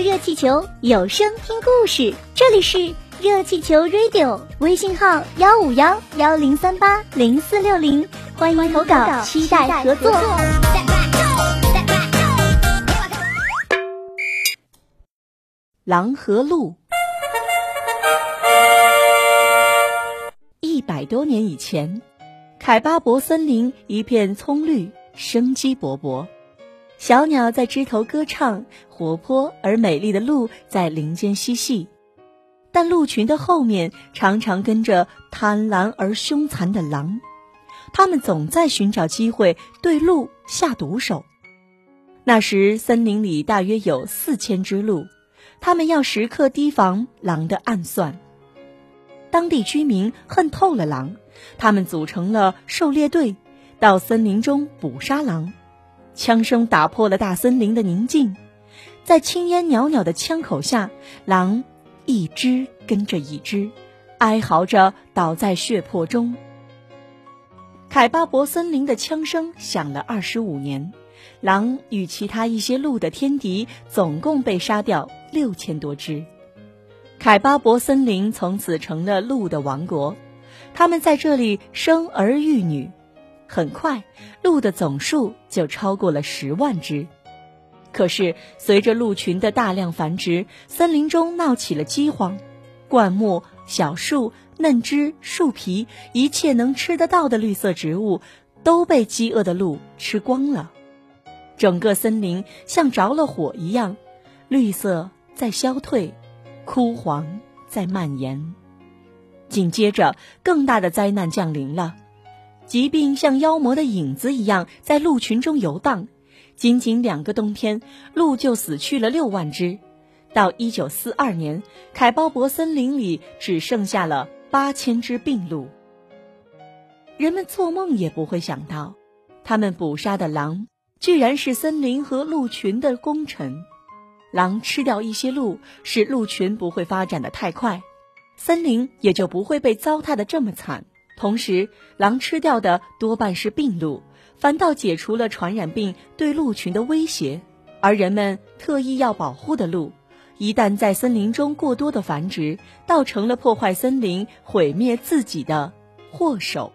热气球，有声听故事。这里是热气球 Radio，微信号幺五幺幺零三八零四六零，欢迎投稿，期待合作。狼和鹿。一百多年以前，凯巴博森林一片葱绿，生机勃勃。小鸟在枝头歌唱，活泼而美丽的鹿在林间嬉戏，但鹿群的后面常常跟着贪婪而凶残的狼，它们总在寻找机会对鹿下毒手。那时，森林里大约有四千只鹿，它们要时刻提防狼的暗算。当地居民恨透了狼，他们组成了狩猎队，到森林中捕杀狼。枪声打破了大森林的宁静，在青烟袅袅的枪口下，狼一只跟着一只，哀嚎着倒在血泊中。凯巴博森林的枪声响了二十五年，狼与其他一些鹿的天敌总共被杀掉六千多只。凯巴博森林从此成了鹿的王国，他们在这里生儿育女。很快，鹿的总数就超过了十万只。可是，随着鹿群的大量繁殖，森林中闹起了饥荒，灌木、小树、嫩枝、树皮，一切能吃得到的绿色植物都被饥饿的鹿吃光了。整个森林像着了火一样，绿色在消退，枯黄在蔓延。紧接着，更大的灾难降临了。疾病像妖魔的影子一样在鹿群中游荡，仅仅两个冬天，鹿就死去了六万只。到一九四二年，凯鲍博森林里只剩下了八千只病鹿。人们做梦也不会想到，他们捕杀的狼居然是森林和鹿群的功臣。狼吃掉一些鹿，使鹿群不会发展的太快，森林也就不会被糟蹋的这么惨。同时，狼吃掉的多半是病鹿，反倒解除了传染病对鹿群的威胁。而人们特意要保护的鹿，一旦在森林中过多的繁殖，倒成了破坏森林、毁灭自己的祸首。